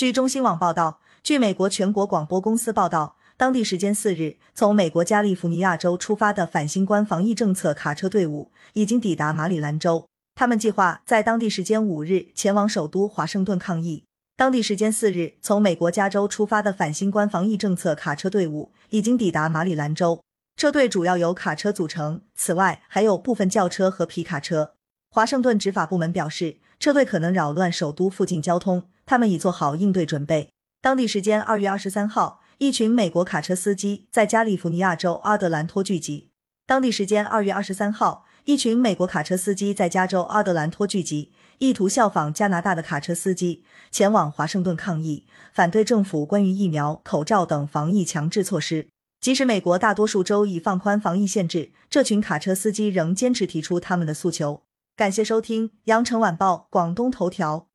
据中新网报道，据美国全国广播公司报道，当地时间四日，从美国加利福尼亚州出发的反新冠防疫政策卡车队伍已经抵达马里兰州。他们计划在当地时间五日前往首都华盛顿抗议。当地时间四日，从美国加州出发的反新冠防疫政策卡车队伍已经抵达马里兰州。车队主要由卡车组成，此外还有部分轿车和皮卡车。华盛顿执法部门表示，车队可能扰乱首都附近交通，他们已做好应对准备。当地时间二月二十三号，一群美国卡车司机在加利福尼亚州阿德兰托聚集。当地时间二月二十三号。一群美国卡车司机在加州阿德兰托聚集，意图效仿加拿大的卡车司机前往华盛顿抗议，反对政府关于疫苗、口罩等防疫强制措施。即使美国大多数州已放宽防疫限制，这群卡车司机仍坚持提出他们的诉求。感谢收听羊城晚报广东头条。